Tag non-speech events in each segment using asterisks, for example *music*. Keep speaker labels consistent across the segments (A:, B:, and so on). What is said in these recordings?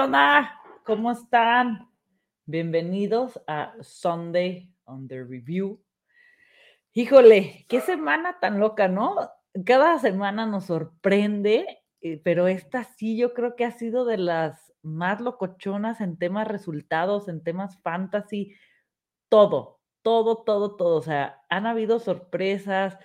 A: ¿Qué onda? ¿Cómo están? Bienvenidos a Sunday on the Review. Híjole, qué semana tan loca, ¿no? Cada semana nos sorprende, eh, pero esta sí yo creo que ha sido de las más locochonas en temas resultados, en temas fantasy, todo, todo, todo, todo. O sea, han habido sorpresas.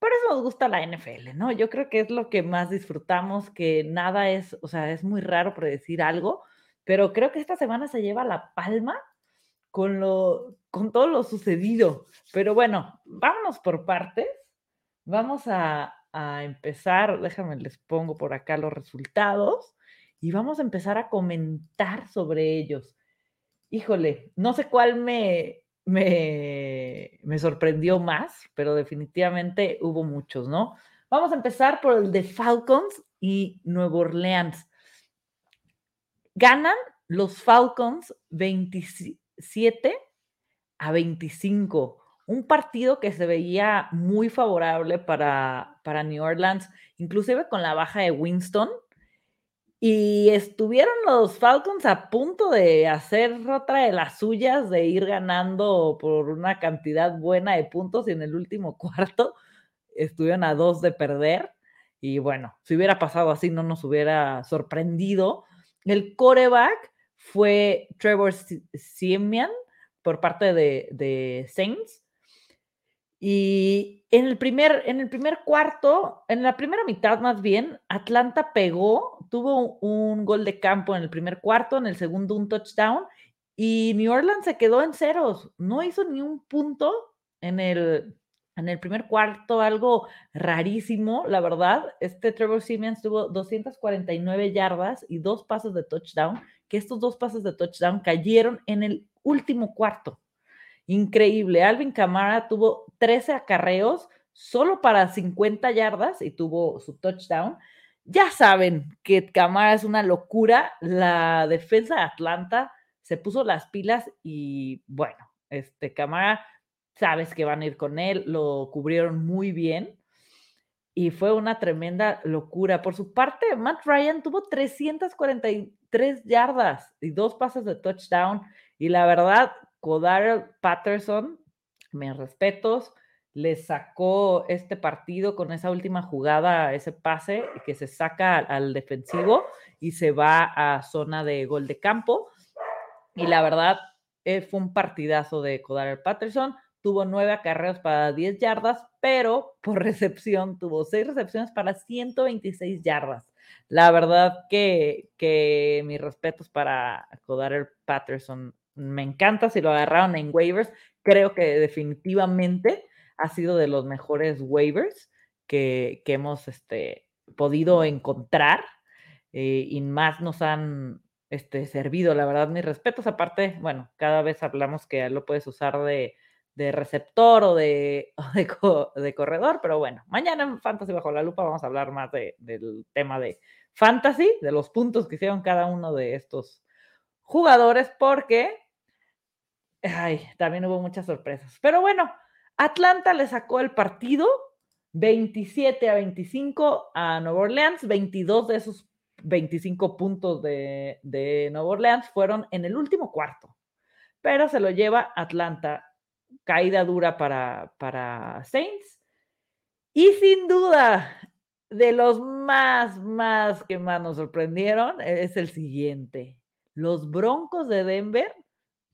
A: Por eso nos gusta la NFL, ¿no? Yo creo que es lo que más disfrutamos, que nada es, o sea, es muy raro predecir algo, pero creo que esta semana se lleva la palma con lo, con todo lo sucedido. Pero bueno, vámonos por partes. Vamos a, a empezar, déjame les pongo por acá los resultados y vamos a empezar a comentar sobre ellos. Híjole, no sé cuál me, me, me sorprendió más, pero definitivamente hubo muchos, ¿no? Vamos a empezar por el de Falcons y Nueva Orleans. Ganan los Falcons 27 a 25. Un partido que se veía muy favorable para, para New Orleans, inclusive con la baja de Winston. Y estuvieron los Falcons a punto de hacer otra de las suyas, de ir ganando por una cantidad buena de puntos y en el último *laughs* cuarto estuvieron a dos de perder. Y bueno, si hubiera pasado así, no nos hubiera sorprendido. El coreback fue Trevor Siemian por parte de, de Saints. Y en el, primer, en el primer cuarto, en la primera mitad más bien, Atlanta pegó, tuvo un gol de campo en el primer cuarto, en el segundo un touchdown, y New Orleans se quedó en ceros, no hizo ni un punto en el, en el primer cuarto, algo rarísimo, la verdad. Este Trevor Siemens tuvo 249 yardas y dos pasos de touchdown, que estos dos pasos de touchdown cayeron en el último cuarto. Increíble. Alvin Camara tuvo 13 acarreos solo para 50 yardas y tuvo su touchdown. Ya saben que Camara es una locura. La defensa de Atlanta se puso las pilas y bueno, este Camara, sabes que van a ir con él, lo cubrieron muy bien y fue una tremenda locura. Por su parte, Matt Ryan tuvo 343 yardas y dos pases de touchdown y la verdad Codar Patterson, mis respetos, le sacó este partido con esa última jugada, ese pase que se saca al defensivo y se va a zona de gol de campo. Y la verdad, eh, fue un partidazo de Codar Patterson. Tuvo nueve acarreos para 10 yardas, pero por *laughs* recepción tuvo seis recepciones para 126 yardas. La verdad que, que mis respetos para Codar Patterson me encanta si lo agarraron en waivers. Creo que definitivamente ha sido de los mejores waivers que, hemos este, podido encontrar eh, y más nos han este, servido. La verdad, mis respetos. Aparte, bueno, cada vez hablamos que lo puedes usar de, receptor o de, *laughs* de, corredor, pero bueno, mañana en Fantasy Bajo la Lupa vamos a hablar más del tema de Fantasy, de los puntos que hicieron cada uno de estos jugadores, porque ay, también hubo muchas sorpresas. Pero bueno, Atlanta le sacó el partido 27 a 25 a Nueva Orleans, 22 de esos 25 puntos de, de Nueva Orleans fueron en el último cuarto, pero se lo lleva Atlanta, caída dura para, para Saints. Y sin duda, de los más, más que más nos sorprendieron es el siguiente. Los Broncos de Denver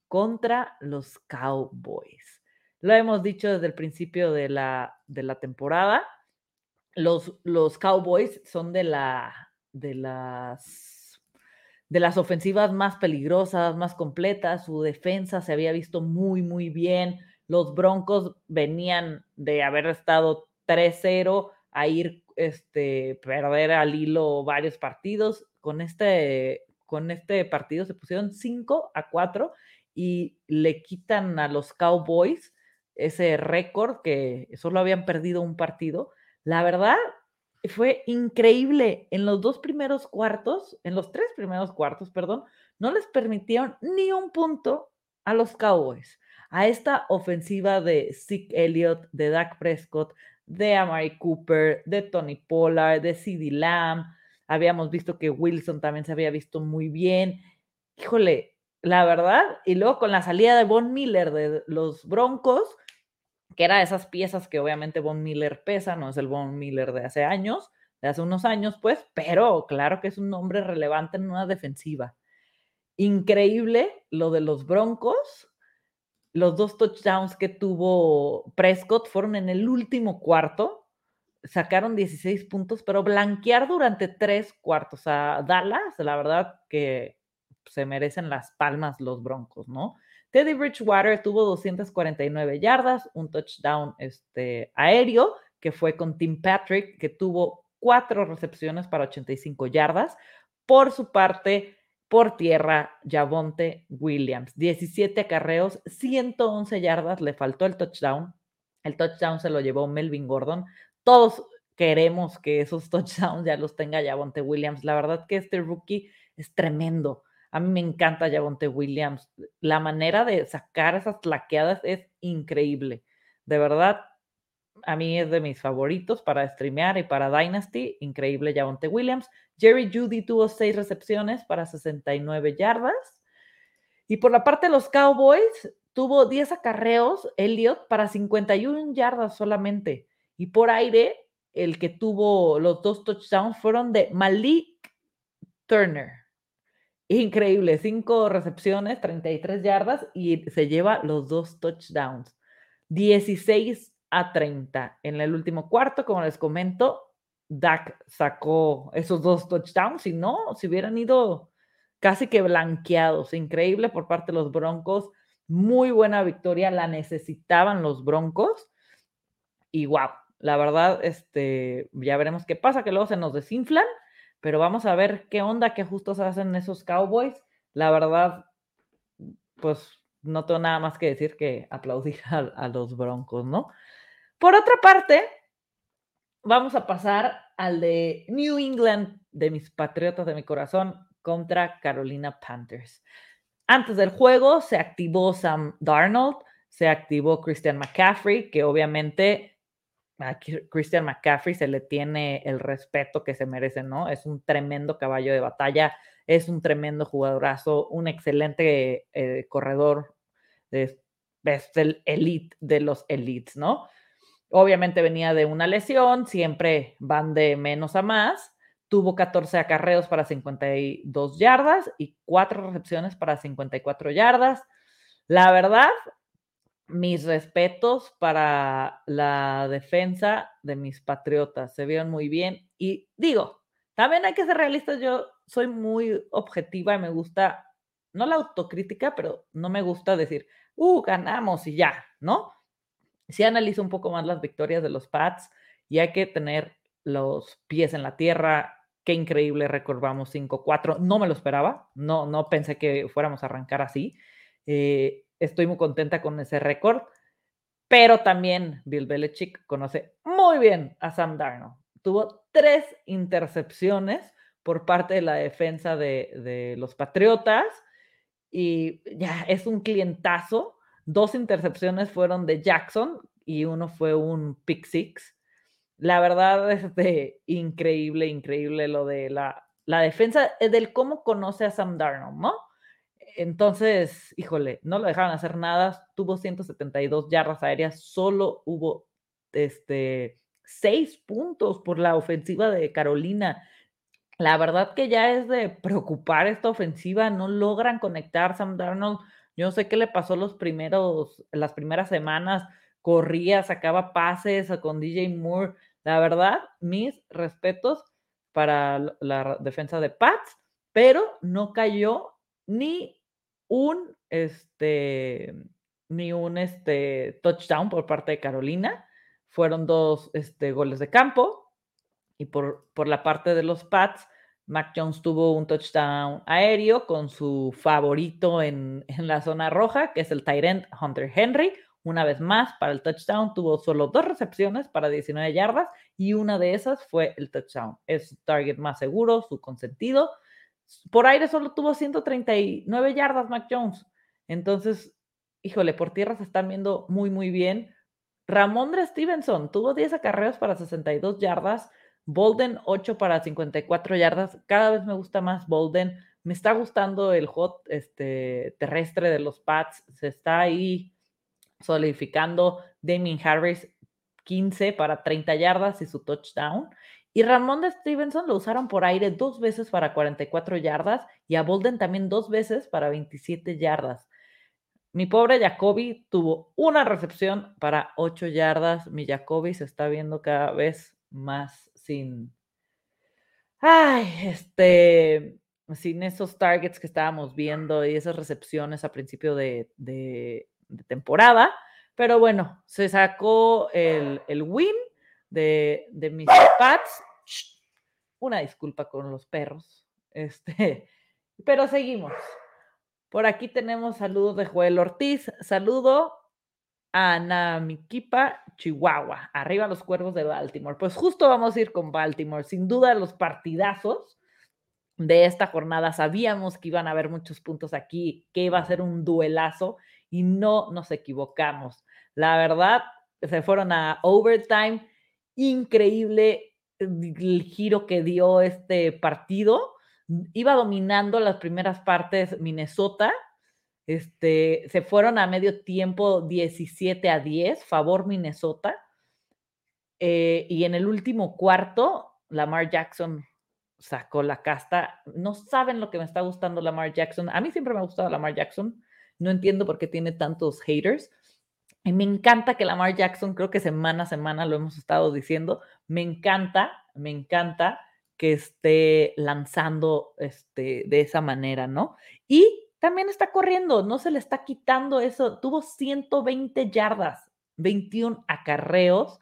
A: contra los Cowboys. Lo hemos dicho desde el principio de la, de la temporada. Los, los Cowboys son de, la, de, las, de las ofensivas más peligrosas, más completas. Su defensa se había visto muy, muy bien. Los Broncos venían de haber estado 3-0 a ir este, perder al hilo varios partidos. Con este, con este partido se pusieron 5 a 4 y le quitan a los Cowboys ese récord que solo habían perdido un partido. La verdad, fue increíble. En los dos primeros cuartos, en los tres primeros cuartos, perdón, no les permitieron ni un punto a los Cowboys. A esta ofensiva de Zeke Elliott, de Dak Prescott, de Amari Cooper, de Tony Pollard, de CeeDee Lamb, Habíamos visto que Wilson también se había visto muy bien. Híjole, la verdad, y luego con la salida de Von Miller de los Broncos, que era de esas piezas que obviamente Von Miller pesa, no es el Von Miller de hace años, de hace unos años, pues, pero claro que es un nombre relevante en una defensiva. Increíble lo de los Broncos. Los dos touchdowns que tuvo Prescott fueron en el último cuarto. Sacaron 16 puntos, pero blanquear durante tres cuartos a Dallas, la verdad que se merecen las palmas los Broncos, ¿no? Teddy Bridgewater tuvo 249 yardas, un touchdown este, aéreo, que fue con Tim Patrick, que tuvo cuatro recepciones para 85 yardas. Por su parte, por tierra, Javonte Williams, 17 acarreos, 111 yardas, le faltó el touchdown. El touchdown se lo llevó Melvin Gordon. Todos queremos que esos *laughs* touchdowns ya los tenga Javonte Williams. La verdad que este rookie es tremendo. A mí me encanta Javonte Williams. La manera de sacar esas plaqueadas es increíble. De verdad, a mí es de mis favoritos para streamear y para Dynasty. Increíble Javonte Williams. Jerry Judy tuvo seis recepciones para 69 yardas. Y por la parte de los Cowboys, tuvo 10 acarreos, Elliot, para 51 yardas solamente. Y por aire, el que tuvo los dos touchdowns fueron de Malik Turner. Increíble, cinco recepciones, 33 yardas y se lleva los dos touchdowns. 16 a 30. En el último cuarto, como les comento, Dak sacó esos dos touchdowns, si no, si hubieran ido casi que blanqueados. Increíble por parte de los Broncos. Muy buena victoria, la necesitaban los Broncos. Y wow, la verdad, este, ya veremos qué pasa, que luego se nos desinflan, pero vamos a ver qué onda, qué ajustos hacen esos Cowboys. La verdad, pues no tengo nada más que decir que aplaudir *laughs* a los Broncos, ¿no? Por otra parte, vamos a pasar al de New England, de mis patriotas de mi corazón, contra Carolina Panthers. Antes del juego se activó Sam Darnold, se activó Christian McCaffrey, que obviamente Christian McCaffrey se le tiene el respeto que se merece, ¿no? Es un tremendo caballo de batalla, es un tremendo jugadorazo, un excelente eh, corredor, es, es el elite de los elites, ¿no? Obviamente venía de una lesión, siempre van de menos a más. Tuvo 14 acarreos para 52 yardas y 4 recepciones para 54 yardas. La verdad, mis respetos para la defensa de mis patriotas. Se vieron muy bien. Y digo, también hay que ser realistas. Yo soy muy objetiva y me gusta, no la autocrítica, pero no me gusta decir, uh, ganamos y ya, ¿no? si analizo un poco más las victorias de los Pats y hay que tener los pies en la tierra. Qué increíble récord, vamos 5-4. No me lo esperaba, no, no pensé que fuéramos a arrancar así. Eh, estoy muy contenta con ese récord, pero también Bill Belichick conoce muy bien a Sam Darnold. Tuvo tres intercepciones por parte de la defensa de, los Patriotas y ya es un clientazo Dos intercepciones fueron de Jackson y uno fue un pick six. La verdad *laughs* es de increíble, increíble lo de la, la defensa, eh, del cómo conoce a Sam Darnold, ¿no? Entonces, híjole, no lo dejaron hacer nada, tuvo 172 yardas aéreas, solo hubo este, seis puntos por la ofensiva de Carolina. La verdad que ya es de preocupar esta ofensiva, no logran conectar Sam Darnold yo no sé qué le pasó los primeros, las primeras semanas, corría, sacaba pases con DJ Moore. La verdad, mis respetos para la defensa de Pats, pero no cayó ni un este ni un este touchdown por parte de Carolina. Fueron dos este, goles de campo. Y por, por la parte de los Pats, Mac Jones tuvo un touchdown aéreo con su favorito en, *laughs* la zona roja, que es el tight Hunter Henry. Una vez más, para el touchdown tuvo solo dos recepciones para 19 yardas y una de esas fue el touchdown. Es su target más seguro, su consentido. Por aire solo tuvo 139 yardas Mac Jones. Entonces, híjole, por tierra se están viendo muy, muy bien. Ramondre Stevenson tuvo 10 acarreos para 62 yardas Bolden 8 para 54 yardas. Cada vez me gusta más Bolden. Me está gustando el hot este, terrestre de los Pats. Se está ahí solidificando. Damien Harris 15 para 30 yardas y su touchdown. Y Ramón de Stevenson lo usaron por aire dos veces para 44 yardas y a Bolden también dos veces para 27 yardas. Mi pobre Jacoby tuvo una recepción para 8 yardas. Mi Jacoby se está viendo cada vez más sin. Ay, este. Sin esos targets que estábamos viendo y esas recepciones a principio de, de, temporada. Pero bueno, se sacó el, el win de, de mis Pats. Una disculpa con los perros. Este, *laughs* pero seguimos. Por aquí tenemos saludos de Joel Ortiz. Saludo a Namiquipa, Chihuahua. Arriba los cuervos de Baltimore. Pues justo vamos a ir con Baltimore. Sin duda los partidazos de esta jornada. Sabíamos que iban a haber muchos puntos aquí, que iba a ser un duelazo y no nos equivocamos. La verdad, se fueron a overtime. Increíble el giro que dio este partido. Iba dominando las primeras partes Minnesota. Este, se fueron a medio tiempo 17 a 10, favor Minnesota. Eh, y en el último cuarto, Lamar Jackson sacó la casta. No saben lo que me está gustando Lamar Jackson. A mí siempre me ha gustado Lamar Jackson. No entiendo por qué tiene tantos haters. Me encanta que Lamar Jackson, creo que semana a semana lo hemos estado diciendo, me encanta, me encanta que esté lanzando este, de esa manera, ¿no? Y también está corriendo, no se le está quitando eso. Tuvo 120 yardas, 21 acarreos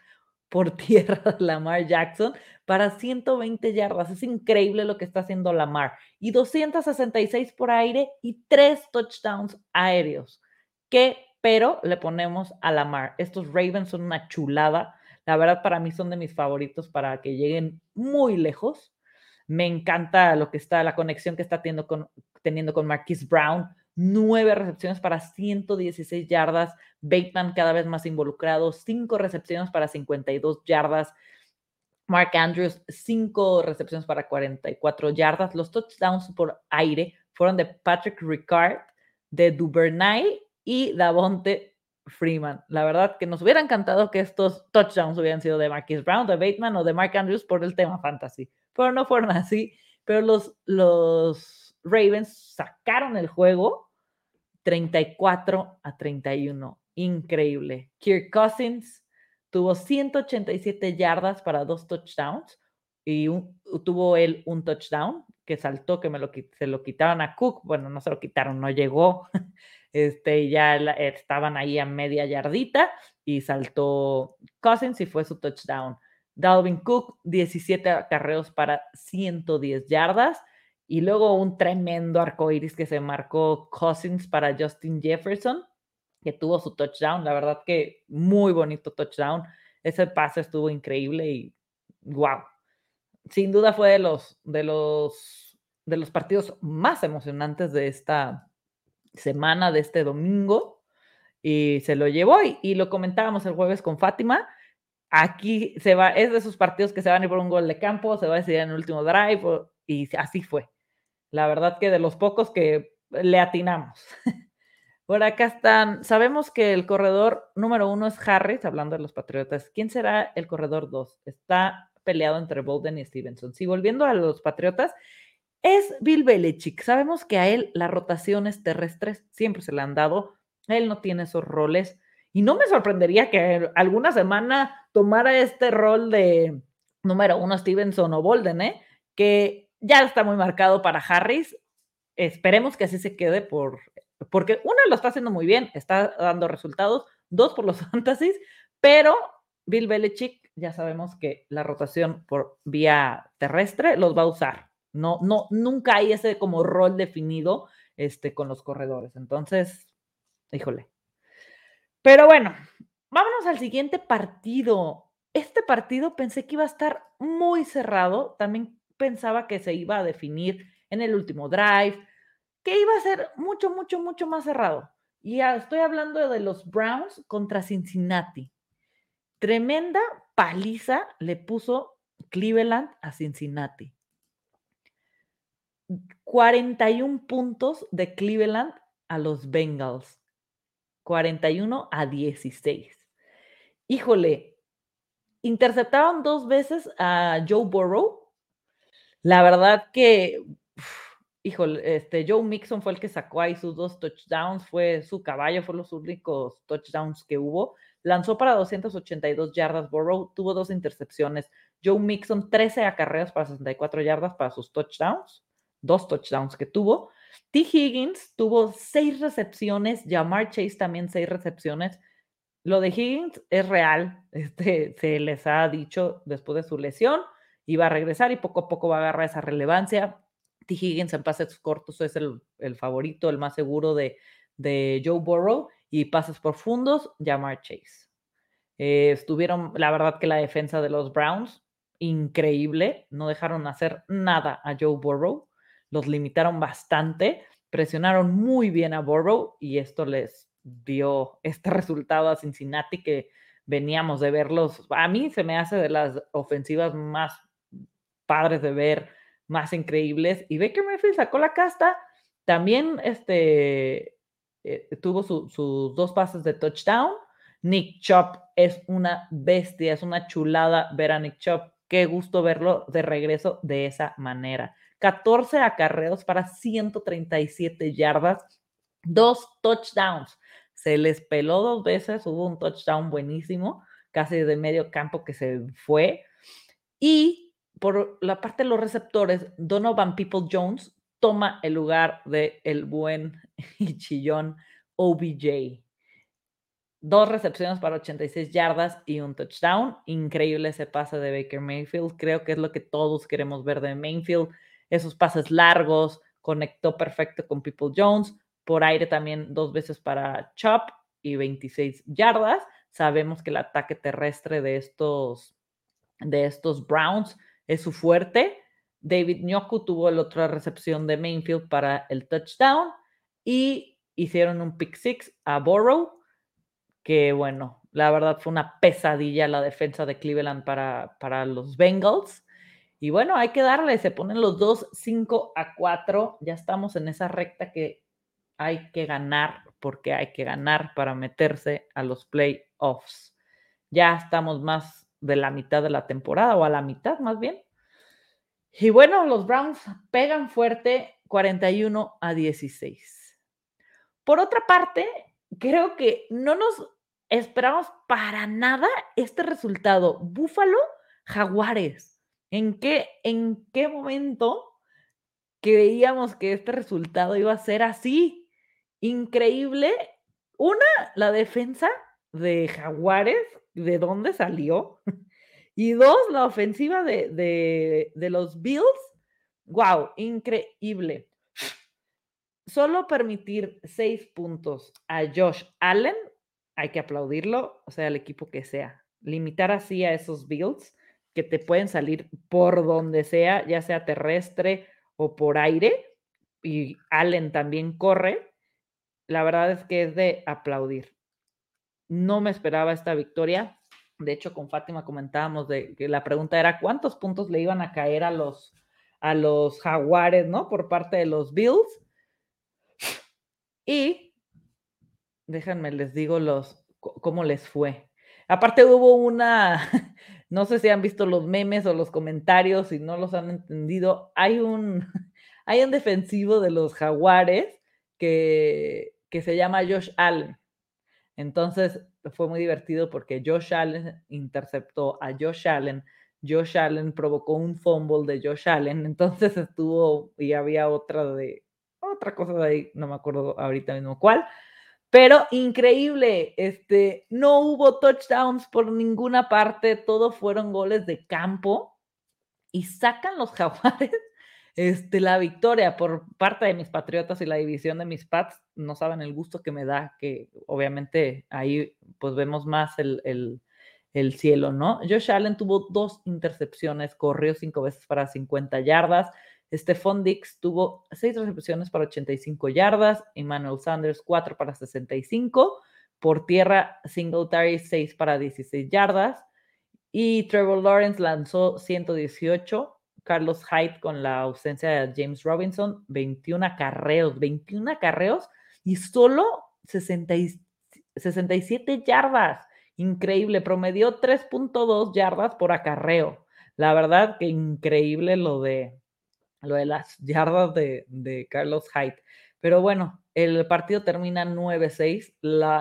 A: por *laughs* tierra Lamar Jackson para 120 yardas. Es increíble lo que está haciendo Lamar. Y 266 por aire y tres touchdowns aéreos. ¿Qué pero le ponemos a la mar. Estos Ravens son una chulada. La verdad, para mí son de mis favoritos para que lleguen muy lejos. Me encanta lo que está, la conexión que está teniendo con, teniendo con Marquise Brown. Nueve recepciones para 116 yardas. Bateman cada vez más involucrado. Cinco recepciones para 52 yardas. Mark Andrews, cinco recepciones para 44 yardas. Los touchdowns por aire fueron de Patrick Ricard, de Duvernay y Davonte Freeman. La verdad que nos hubiera encantado que estos touchdowns hubieran sido de Marquis Brown, de Bateman o de Mark Andrews por el tema fantasy, pero no fueron así. Pero los, los Ravens sacaron el juego 34 a 31. Increíble. Kirk Cousins tuvo 187 yardas para dos touchdowns y tuvo él un touchdown que saltó, que me lo, se lo quitaron a Cook. Bueno, no se lo quitaron, no llegó. *laughs* este, ya estaban ahí a media yardita y saltó Cousins y fue su touchdown. Dalvin Cook, 17 acarreos para 110 yardas. Y luego un tremendo arcoiris que se marcó Cousins para Justin Jefferson, que tuvo su touchdown. La verdad que muy bonito touchdown. Ese pase estuvo increíble y wow. Sin duda fue de los, de los, de los partidos más emocionantes de esta, semana de este domingo y se lo llevó y, lo comentábamos el jueves con Fátima. Aquí se va, es de esos partidos que se van a ir por un gol de campo, se va a decidir en el último drive y así fue. La verdad que de los pocos que le atinamos. *laughs* Por acá están, sabemos que el corredor número uno es Harris, hablando de los Patriotas. ¿Quién será el corredor dos? Está peleado entre Bolden y Stevenson. Si volviendo a los Patriotas, es Bill Belichick. Sabemos que a él las rotaciones terrestres siempre se le han dado. Él no tiene esos roles. Y no me sorprendería que alguna semana tomara este rol de número uno Stevenson o Bolden, ¿eh? que ya está muy marcado para Harris. Esperemos que así se quede por, porque uno lo está haciendo muy bien, está dando resultados, dos por los *laughs* fantasies, pero Bill Belichick ya sabemos que la rotación por vía terrestre los va a usar. No, no, nunca hay ese como rol definido este, con los corredores. Entonces, híjole. Pero bueno, vámonos al siguiente partido. Este partido pensé que iba a estar muy cerrado. También pensaba que se iba a definir en el último drive, que iba a ser mucho, mucho, mucho más cerrado. Y estoy hablando de los Browns contra Cincinnati. Tremenda paliza le puso Cleveland a Cincinnati. 41 puntos de Cleveland a los Bengals. 41 a 16. Híjole, interceptaron dos veces a Joe Burrow. La verdad que, híjole, este Joe Mixon fue el que sacó ahí sus dos touchdowns, fue su caballo, fueron los únicos touchdowns que hubo. Lanzó para 282 yardas Burrow, tuvo dos intercepciones. Joe Mixon, 13 acarreos para 64 yardas para sus touchdowns, dos touchdowns que tuvo. T. Higgins tuvo seis recepciones, Jamar Chase también seis recepciones. Lo de Higgins es real, *laughs* este, se les ha dicho después de su lesión, iba a regresar y poco a poco va a agarrar esa relevancia. T. Higgins en pases cortos es el, favorito, el más seguro de, de, Joe Burrow y pases profundos, Jamar Chase. Eh, estuvieron, la verdad que la defensa de los Browns, increíble, no dejaron hacer nada a Joe Burrow los limitaron bastante, presionaron muy bien a Burrow y esto les dio este resultado a Cincinnati que veníamos de verlos. A mí se me hace de las ofensivas más padres de ver, más increíbles. Y Baker Mayfield sacó la casta. También este, eh, tuvo sus dos pases de touchdown. Nick Chop es una bestia, es una chulada ver a Nick Chop. Qué gusto verlo de regreso de esa manera. 14 acarreos para 137 yardas, dos touchdowns. Se les peló dos veces, hubo un touchdown buenísimo, casi de medio campo que se fue. Y por la parte de los receptores, Donovan People Jones toma el lugar de el buen *laughs* y chillón OBJ. Dos recepciones para 86 yardas y un touchdown. Increíble ese pase de Baker Mayfield. Creo que es lo que todos queremos ver de Mayfield esos pases largos, conectó perfecto con People Jones, por aire también dos veces para Chop y 26 yardas. Sabemos que el ataque terrestre de estos, de estos Browns es su fuerte. David Nyoku tuvo la otra recepción de Mainfield para el touchdown y hicieron un pick six a Burrow, que bueno, la verdad fue una pesadilla la defensa de Cleveland para, para los Bengals. Y bueno, hay que darle, se ponen los dos 5 a 4, ya estamos en esa recta que hay que ganar, porque hay que ganar para meterse a los playoffs. Ya estamos más de la mitad de la temporada, o a la mitad más bien. Y bueno, los Browns pegan fuerte 41 a 16. Por otra parte, creo que no nos esperamos para nada este resultado. Búfalo, Jaguares. ¿En qué, en qué momento creíamos que este resultado iba a ser así? Increíble. Una, la defensa de Jaguares, ¿de dónde salió? Y dos, la ofensiva de, de los Bills. ¡Wow! Increíble. Solo permitir seis puntos a Josh Allen, hay que aplaudirlo, o sea, el equipo que sea. Limitar así a esos Bills que te pueden salir por donde sea, ya sea terrestre o por aire, y Allen también corre, la verdad es que es de aplaudir. No me esperaba esta victoria. De hecho, con Fátima comentábamos de que la pregunta era cuántos puntos le iban a caer a los, a los jaguares, ¿no? Por parte de los Bills. Y déjenme, les digo los, cómo les fue. Aparte hubo una, *laughs* no sé si han visto los memes o los comentarios, si no los han entendido, hay un, *laughs* hay un defensivo de los jaguares que, que se llama Josh Allen. Entonces fue muy divertido porque Josh Allen interceptó a Josh Allen. Josh Allen provocó un fumble de Josh Allen. *laughs* Entonces estuvo y había otra de otra cosa de ahí, no me acuerdo ahorita mismo cuál, pero increíble, este, no hubo touchdowns por ninguna parte, todo fueron goles de campo y sacan los *laughs* jaguares este, la victoria por parte de mis patriotas y la división de mis Pats. No saben el gusto que me da, que obviamente ahí pues vemos más el, el, el cielo, ¿no? Josh Allen tuvo dos intercepciones, corrió cinco veces para 50 yardas. Stephon Dix tuvo seis recepciones para 85 yardas, Emmanuel Sanders cuatro para 65, por tierra Singletary 6 para 16 yardas Y Trevor Lawrence lanzó 118. Carlos Hyde con la ausencia de James Robinson, 21 acarreos, 21 acarreos y solo 67 yardas. Increíble, promedió 3.2 yardas por acarreo. La verdad que increíble lo de, lo de las yardas de, de Carlos Hyde. Pero bueno, el partido termina 9-6.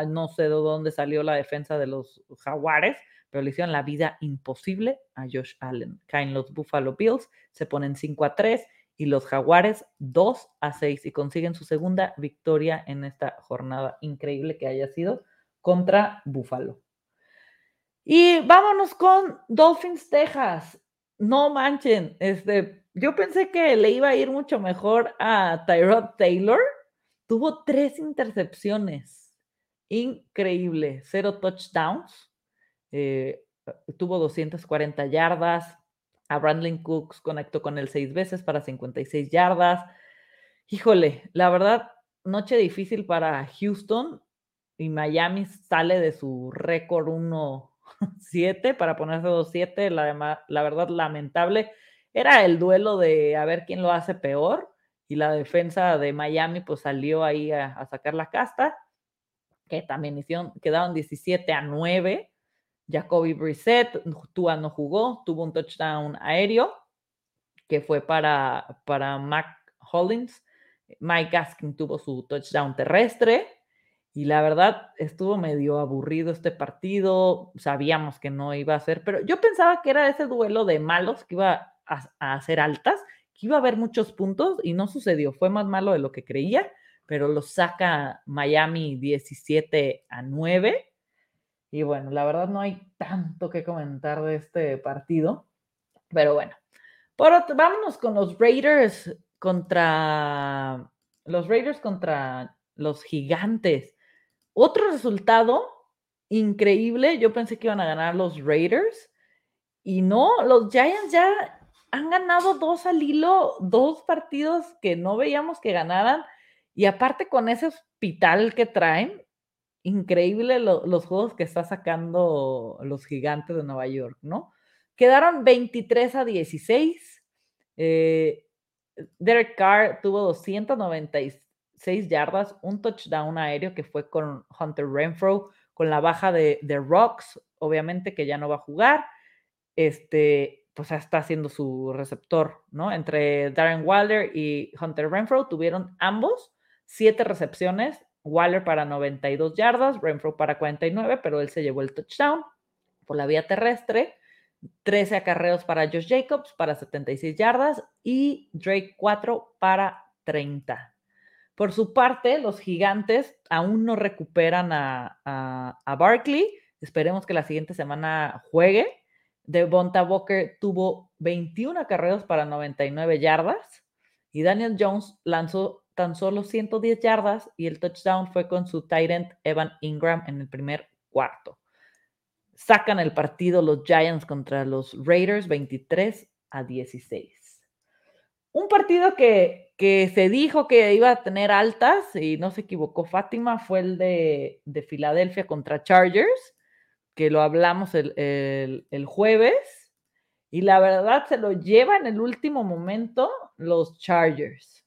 A: No sé de dónde salió la defensa de los Jaguares, pero le hicieron la vida imposible a Josh Allen. Caen los Buffalo Bills, se ponen 5 3 y los Jaguares 2 a 6 y consiguen su segunda victoria en esta jornada increíble que haya sido contra Buffalo. Y vámonos con Dolphins Texas. No manchen, este, yo pensé que le iba a ir mucho mejor a Tyrod Taylor. Tuvo tres intercepciones. Increíble. Cero touchdowns. Eh, tuvo 240 yardas. A Brandlin Cooks conectó con él seis veces para 56 yardas. Híjole, la verdad, noche difícil para Houston y Miami sale de su récord 1-7 *laughs* para ponerse 2-7. La, la verdad, lamentable. Era el duelo de a ver quién lo hace peor y la defensa de Miami pues salió ahí a, sacar la casta, que también hicieron, quedaron 17 a 9. Jacoby Brissett, Tua no jugó, tuvo un touchdown aéreo que fue para, para Mac Hollins. Mike Gaskin tuvo su touchdown terrestre y la verdad estuvo medio aburrido este partido. Sabíamos que no iba a ser, pero yo pensaba que era ese duelo de malos que iba a, a hacer altas, que iba a haber muchos puntos y no sucedió. Fue más malo de lo que creía, pero lo saca Miami 17 a 9 y bueno, la verdad no hay tanto que comentar de este partido. Pero bueno, por vámonos con los Raiders contra los Raiders contra los Gigantes. Otro resultado increíble. Yo pensé que iban a ganar los Raiders. Y no, los Giants ya han ganado dos al hilo, dos partidos que no veíamos que ganaran. Y aparte con ese hospital que traen, increíble los juegos que está sacando los gigantes de Nueva York, ¿no? Quedaron 23 a 16. Eh, Derek Carr tuvo 296 yardas, un touchdown aéreo que fue con Hunter Renfro, con la baja de, de Rocks, obviamente que ya no va a jugar. Este, pues está haciendo su receptor, ¿no? Entre Darren Wilder y Hunter Renfro tuvieron ambos siete recepciones Waller para 92 yardas, Renfro para 49, pero él se llevó el touchdown por la vía terrestre. 13 acarreos para Josh Jacobs para 76 yardas y Drake 4 para 30. Por su parte, los gigantes aún no recuperan a, a, Barkley. Esperemos que la siguiente semana juegue. Devonta Walker tuvo 21 acarreos para 99 yardas y Daniel Jones lanzó tan solo 110 yardas y el touchdown fue con su tight Evan Ingram en el primer cuarto. Sacan el partido los Giants contra los Raiders 23 a 16. Un partido que, que se dijo que iba a tener altas y no se equivocó Fátima fue el de, de Filadelfia contra Chargers, que lo hablamos el, el, el jueves. Y la verdad se lo lleva en el último momento los Chargers.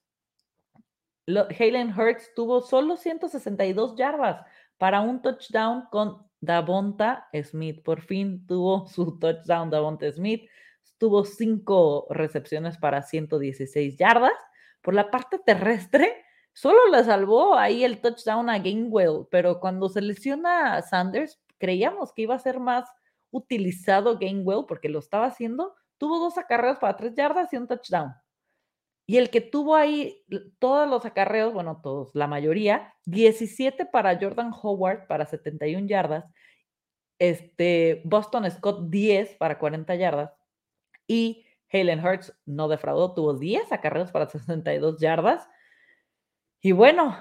A: Halen Hurts tuvo solo 162 yardas para un touchdown con Davonta Smith. Por fin tuvo *laughs* su touchdown Davonta Smith. Tuvo cinco recepciones para 116 yardas. Por la parte terrestre, solo le salvó ahí el touchdown a Gainwell, pero cuando se lesiona Sanders, creíamos que iba a ser más utilizado Gainwell porque lo estaba haciendo. Tuvo dos acarreos para tres yardas y un touchdown. Y el que tuvo ahí todos los acarreos, bueno, todos, la mayoría, 17 para Jordan Howard para 71 yardas, este, Boston Scott 10 para 40 yardas y Halen Hurts no defraudó, tuvo 10 acarreos para 62 yardas. Y bueno,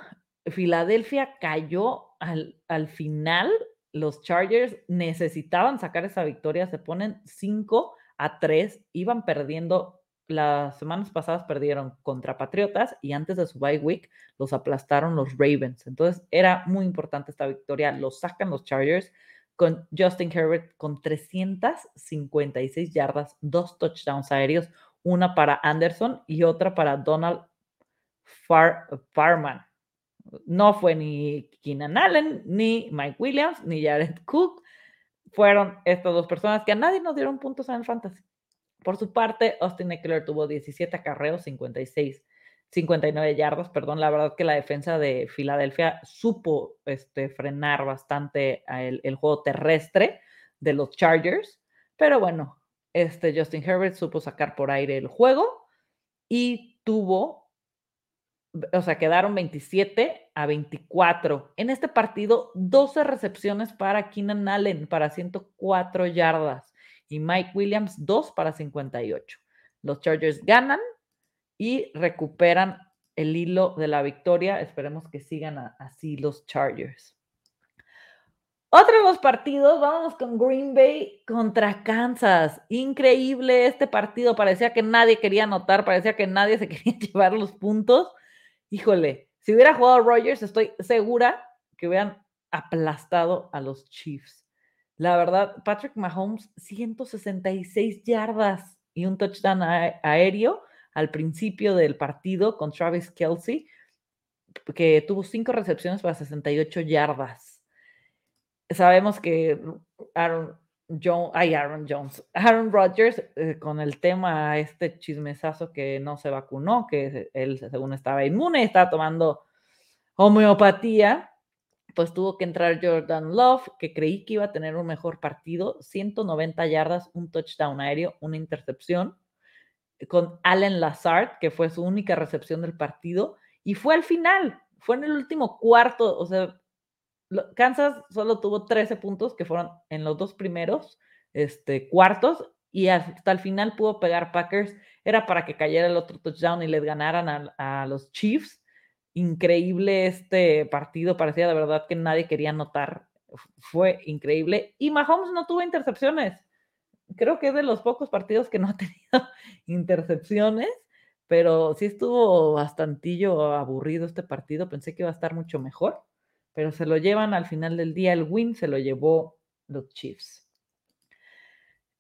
A: Filadelfia cayó al, al final. Los Chargers necesitaban sacar esa victoria, se ponen 5 a 3, iban perdiendo las semanas pasadas perdieron contra Patriotas y antes de su bye week los aplastaron los Ravens. Entonces era muy importante esta victoria. Los sacan los Chargers con Justin Herbert con 356 yardas, dos touchdowns aéreos, una para Anderson y otra para Donald Farman. No fue ni Keenan Allen, ni Mike Williams, ni Jared Cook. Fueron estas dos personas que a nadie nos dieron puntos en fantasy. Por su parte, Austin Eckler tuvo 17 acarreos, 56, 59 yardas. Perdón, la verdad que la defensa de Filadelfia supo este, frenar bastante el, el, juego terrestre de los Chargers. Pero bueno, este Justin Herbert supo sacar por aire el juego y tuvo o sea, quedaron 27 a 24. En este partido, 12 recepciones para Keenan Allen para 104 yardas y Mike Williams 2 para 58. Los Chargers ganan y recuperan el hilo de la victoria. Esperemos que sigan así los Chargers. Otro de los partidos, vamos con Green Bay contra Kansas. Increíble este partido. Parecía que nadie quería anotar, parecía que nadie se *laughs* quería llevar los puntos híjole, si hubiera jugado Rogers, estoy segura que hubieran aplastado a los Chiefs. La verdad, Patrick Mahomes, 166 yardas y un touchdown aéreo al principio del partido con Travis Kelsey, que tuvo cinco recepciones para 68 yardas. Sabemos que Aaron, John, ay, Aaron Jones, Aaron Rodgers, eh, con el tema este chismesazo que no se vacunó, que él según estaba inmune, estaba tomando homeopatía, pues tuvo que entrar Jordan Love, que creí que iba a tener un mejor partido, 190 yardas, un touchdown aéreo, una intercepción, con Allen Lazard, que fue su única recepción del partido, y fue al final, fue en el último cuarto, o sea, Kansas solo tuvo 13 puntos, que fueron en los dos primeros este, cuartos, y hasta el final pudo pegar Packers. Era para que cayera el otro touchdown y les ganaran a, los Chiefs. Increíble este partido, parecía de verdad que nadie quería anotar. Fue increíble. Y Mahomes no tuvo intercepciones. Creo que es de los pocos partidos que no ha tenido *laughs* intercepciones, pero sí estuvo bastantillo aburrido este partido. Pensé que iba a estar mucho mejor pero se lo llevan al final del día. El win se lo llevó los Chiefs.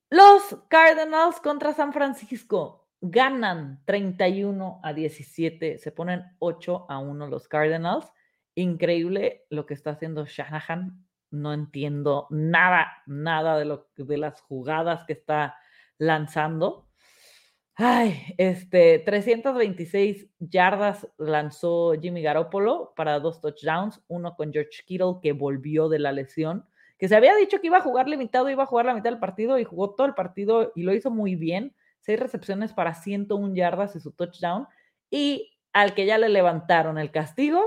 A: Los Cardinals contra San Francisco ganan 31 a 17, se ponen 8 a 1 los Cardinals. Increíble lo que está haciendo Shanahan. No entiendo nada, nada de, lo, de las jugadas que está lanzando. Ay, este, 326 yardas lanzó Jimmy Garoppolo para dos touchdowns, uno con George Kittle que volvió de la lesión, que se había dicho que iba a jugar limitado, iba a jugar la mitad del partido y jugó todo el partido y lo hizo muy bien. Seis recepciones para 101 yardas y su touchdown. Y al que ya le levantaron el castigo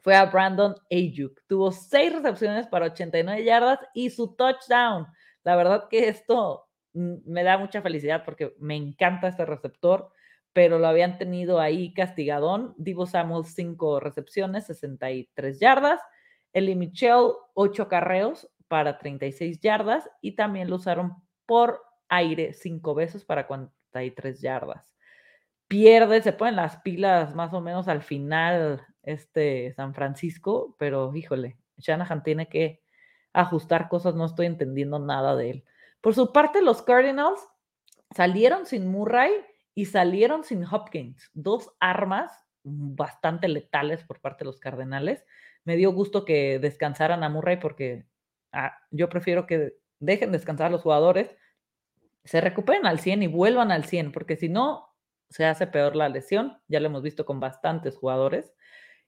A: fue a Brandon Ayuk. Tuvo seis recepciones para 89 yardas y su touchdown. La verdad que esto me da mucha felicidad porque me encanta este receptor, pero lo habían tenido ahí castigadón. Divo Samuel, cinco recepciones, 63 yardas. Eli Michel, ocho carreos para 36 yardas y también lo usaron por aire cinco veces para 43 yardas. Pierde, se ponen las pilas más o menos al final este San Francisco, pero híjole, Shanahan tiene que ajustar cosas, no estoy entendiendo nada de él. Por su parte, los Cardinals salieron sin Murray y salieron sin Hopkins, dos armas bastante letales por parte de los Cardenales. Me dio gusto que descansaran a Murray porque ah, yo prefiero que dejen descansar a los jugadores, se recuperen al 100 y vuelvan al 100, porque si no, se hace peor la lesión. Ya lo hemos visto con bastantes jugadores.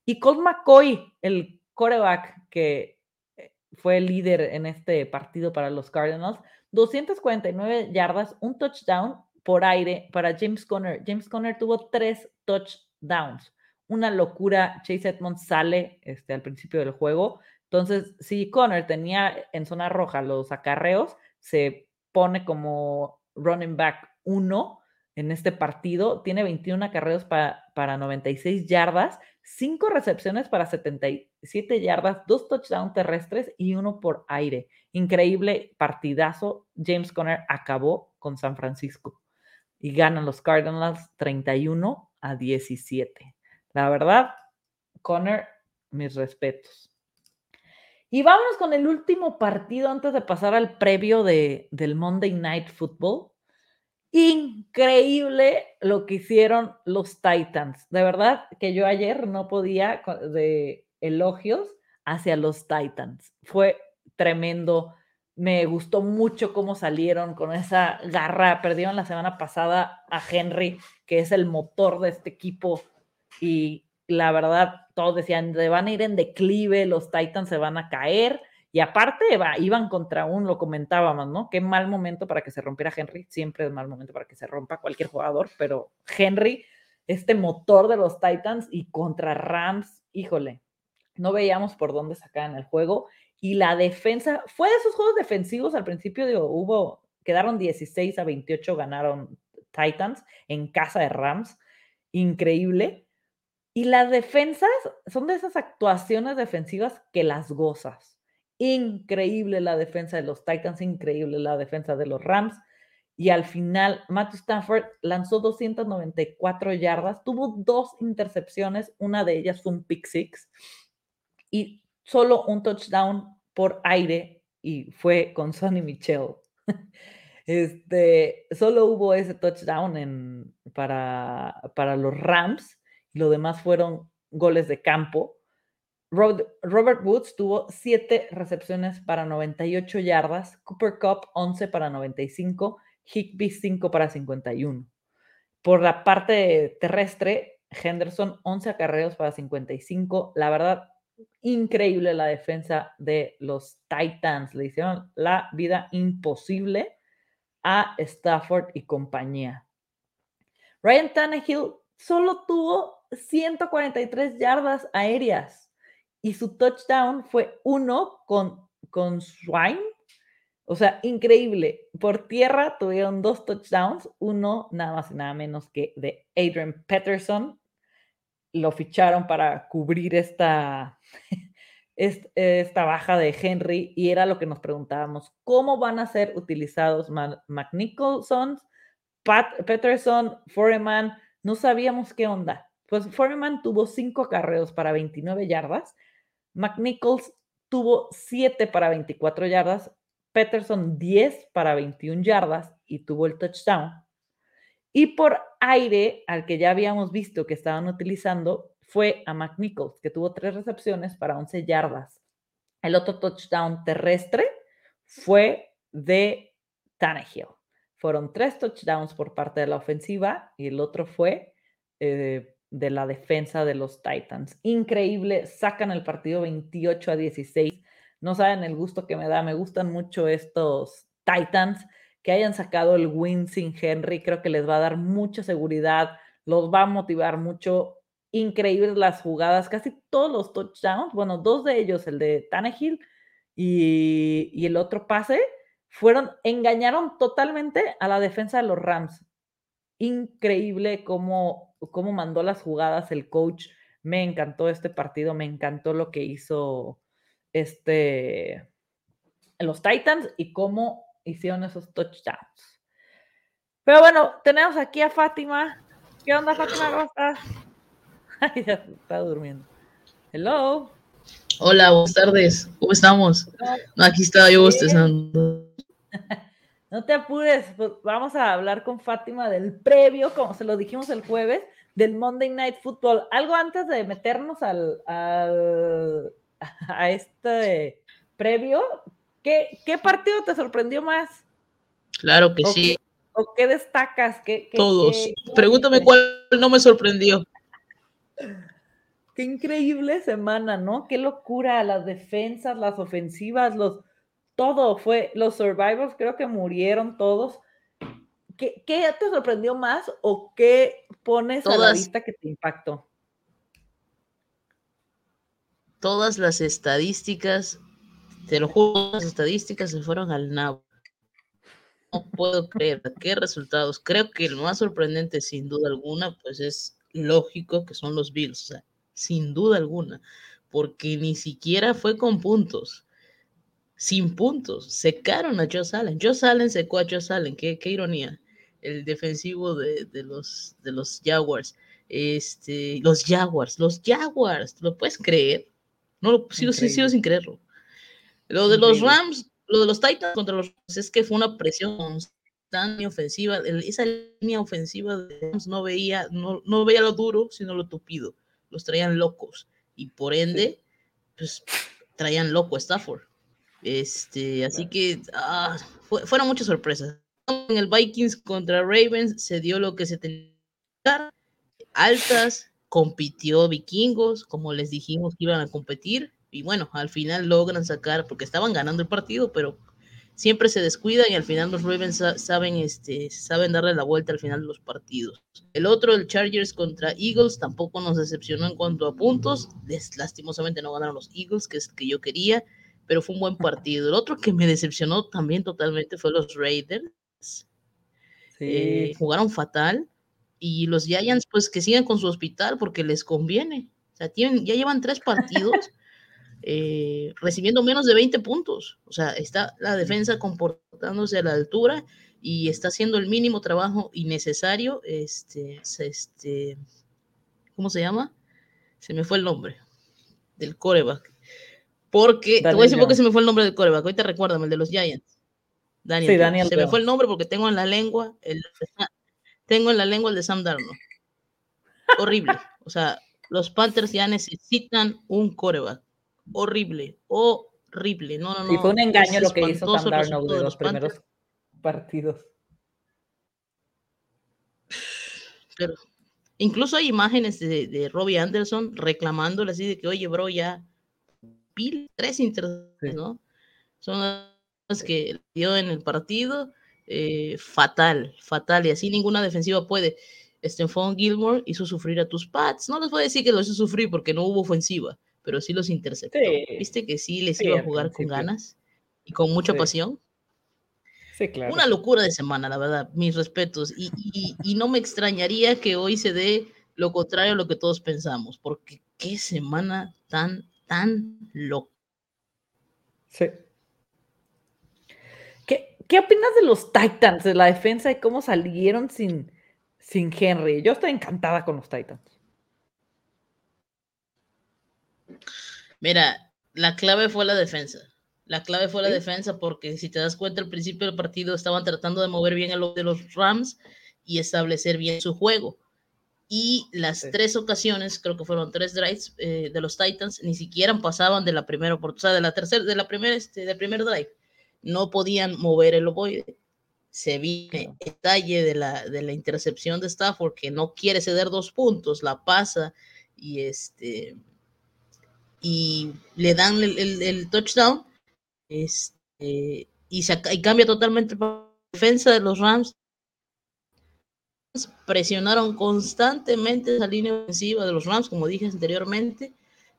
A: Y Colt McCoy, el coreback que eh, fue el líder en este partido para los Cardinals, 249 yardas, un touchdown por aire para James Conner. James Conner tuvo tres touchdowns. Una locura. Chase Edmonds sale este, al principio del juego. Entonces, si Conner tenía en zona roja los acarreos, se pone como running back 1 en este partido. Tiene 21 acarreos para, para 96 yardas, 5 recepciones para 77 yardas, 2 touchdowns terrestres y uno por aire. Increíble partidazo. James Conner acabó con San Francisco y ganan los Cardinals 31 a 17. La verdad, Conner, mis respetos. Y vámonos con el último partido antes de pasar al previo de, del Monday Night Football. Increíble lo que hicieron los Titans. De verdad que yo ayer no podía de elogios hacia los Titans. Fue tremendo. Me gustó mucho cómo salieron con esa garra. Perdieron la semana pasada a Henry, que es el motor de este equipo. Y la verdad, todos decían, se van a ir en declive, los Titans se van a caer. Y aparte, iban contra un, lo comentábamos, ¿no? Qué mal momento para que se rompiera Henry. Siempre es mal momento para que se rompa cualquier jugador, pero Henry, este motor de los Titans y contra Rams, híjole, no veíamos por dónde sacaban el juego. Y la defensa, fue de esos juegos defensivos al principio, hubo, quedaron 16 a 28, ganaron Titans en casa de Rams. Increíble y las defensas son de esas actuaciones defensivas que las gozas. Increíble la defensa de los Titans, increíble la defensa de los Rams. Y al final, Matthew Stafford lanzó 294 yardas, tuvo dos intercepciones, una de ellas fue un pick six y solo un touchdown por aire y fue con Sonny Michel. *laughs* Este, solo hubo ese touchdown para, para los Rams lo demás fueron goles de campo. Robert Woods tuvo 7 recepciones para 98 yardas, Cooper Cup 11 para 95, Higby 5 para 51. Por la parte terrestre, Henderson 11 acarreos para 55. La verdad, increíble la defensa de los Titans. Le hicieron la vida imposible a Stafford y compañía. Ryan Tannehill solo tuvo 143 yardas aéreas y su touchdown fue uno con, con Swine. O sea, increíble. Por tierra tuvieron dos touchdowns, uno nada más y nada menos que de Adrian Peterson. Lo ficharon para cubrir esta, *laughs* esta baja de Henry y era lo que nos preguntábamos, ¿cómo van a ser utilizados McNicholson, Pat, Peterson, Foreman? No sabíamos qué onda. Pues Foreman tuvo cinco carreos para 29 yardas, McNichols tuvo 7 para 24 yardas, Peterson 10 para 21 yardas y tuvo el touchdown. Y por aire, al que ya habíamos visto que estaban utilizando, fue a McNichols, que tuvo tres recepciones para 11 yardas. El otro touchdown terrestre fue de Tannehill. Fueron tres touchdowns por parte de la ofensiva y el otro fue eh, de la defensa de los Titans. Increíble, sacan el partido 28 a 16. No saben el gusto que me da, me gustan mucho estos Titans que hayan sacado el win sin Henry, creo que les va a dar mucha seguridad, los va a motivar mucho. Increíbles las jugadas, casi todos los touchdowns, bueno, dos de ellos, el de Tannehill y, y el otro pase, fueron, engañaron totalmente a la defensa de los Rams. Increíble cómo cómo mandó las jugadas el coach. Me encantó este partido, me encantó lo que hizo este los Titans y cómo hicieron esos touchdowns. Pero bueno, tenemos aquí a Fátima. ¿Qué onda, Fátima? ¿Cómo estás? *laughs* Ay, ya está durmiendo. Hello.
B: Hola, buenas tardes. ¿Cómo estamos? No, aquí estaba yo bostezando. *laughs*
A: No te apures, pues vamos a hablar con Fátima del previo, como se lo dijimos el jueves, del Monday Night Football. Algo antes de meternos al, *laughs* a este previo, ¿qué, ¿qué, partido te sorprendió más?
B: Claro que sí.
A: ¿O qué destacas? ¿Qué,
B: Todos. Pregúntame cuál no me sorprendió.
A: Qué increíble semana, ¿no? Qué locura, las defensas, las ofensivas, los todo fue, los survivors creo que murieron todos. ¿Qué, te sorprendió más o qué pones a la vista que te impactó?
B: Todas las estadísticas, te lo juro, las estadísticas se fueron al nabo. No puedo creer qué resultados. Creo que lo más sorprendente, sin duda alguna, pues es lógico que son los Bills, sin duda alguna, porque ni siquiera fue con puntos sin puntos. Secaron a Josh Allen. Josh Allen secó a Josh Allen. Qué, qué ironía. El defensivo de, los, de los Jaguars. Este, los Jaguars, los Jaguars. ¿Lo puedes creer? No lo sigo, sigo sin creerlo. Lo de los Rams, lo de los Titans contra los Rams es que fue una presión constante ofensiva. Esa línea ofensiva de Rams no veía, no, no veía lo duro, sino lo tupido. Los traían locos. Y por ende, pues traían loco a Stafford. Este, así que ah, fueron muchas sorpresas. En el Vikings contra Ravens se dio lo que se tenía altas, compitió Vikingos, como les dijimos que iban a competir, y bueno, al final logran sacar, porque estaban ganando el partido, pero siempre se descuidan y al final los Ravens saben, este, saben darle la vuelta al final de los partidos. El otro, el Chargers contra Eagles, tampoco nos decepcionó en cuanto a puntos. lastimosamente no ganaron los Eagles, que es que yo quería, pero fue un buen partido. El otro que me decepcionó también totalmente fue los Raiders. Eh, jugaron fatal y los Giants pues que sigan con su hospital porque les conviene. O sea, tienen, ya llevan tres partidos *laughs* eh, recibiendo menos de 20 puntos. O sea, está la defensa comportándose a la altura y está haciendo el mínimo trabajo innecesario. Este, este, ¿cómo se llama? Se me fue el nombre del coreback. Porque, te voy a decir por qué se me fue el nombre del coreback. Ahorita recuérdame, el de los Giants. Daniel, sí, Daniel se me fue el nombre porque tengo en la lengua el, tengo en la lengua el de Sam Darnold. Horrible. O sea, los Panthers ya necesitan un coreback. Horrible, horrible. No, no, no.
A: Y fue un engaño lo que hizo Sam Darnold de los, primeros partidos.
B: Pero incluso hay imágenes de, de Robbie Anderson reclamándole así de que, oye, bro, ya pil, tres intercepciones, ¿no? Son las que dio en el partido eh, fatal, fatal, y así ninguna defensiva puede. Stephon Gilmore hizo sufrir a tus Pats. No les voy a decir que los hizo sufrir porque no hubo ofensiva, pero sí los interceptó. ¿Viste que sí les iba a jugar con ganas y con mucha pasión?
A: Sí, claro.
B: Una locura de semana, la verdad, mis respetos. Y, y, no me extrañaría que hoy se dé lo contrario a lo que todos pensamos, porque qué semana tan, tan loca.
A: Sí. ¿Qué opinas de los Titans, de la defensa y cómo salieron sin, sin Henry? Yo estoy encantada con los Titans.
B: Mira, la clave fue la defensa. La clave fue la defensa porque si te das cuenta al principio del partido estaban tratando de mover bien a los de los Rams y establecer bien su juego. Y las tres ocasiones, creo que fueron tres drives eh, de los Titans, ni siquiera pasaban de la primera oportunidad, de la tercera, de la primera, este, del primer drive no podían mover el ovoide. Se viene el detalle de la, de la intercepción de Stafford que no quiere ceder dos puntos, la pasa y este y le dan el, touchdown este, y, se, y cambia totalmente la defensa de los Rams presionaron constantemente esa línea ofensiva de los Rams, como dije anteriormente,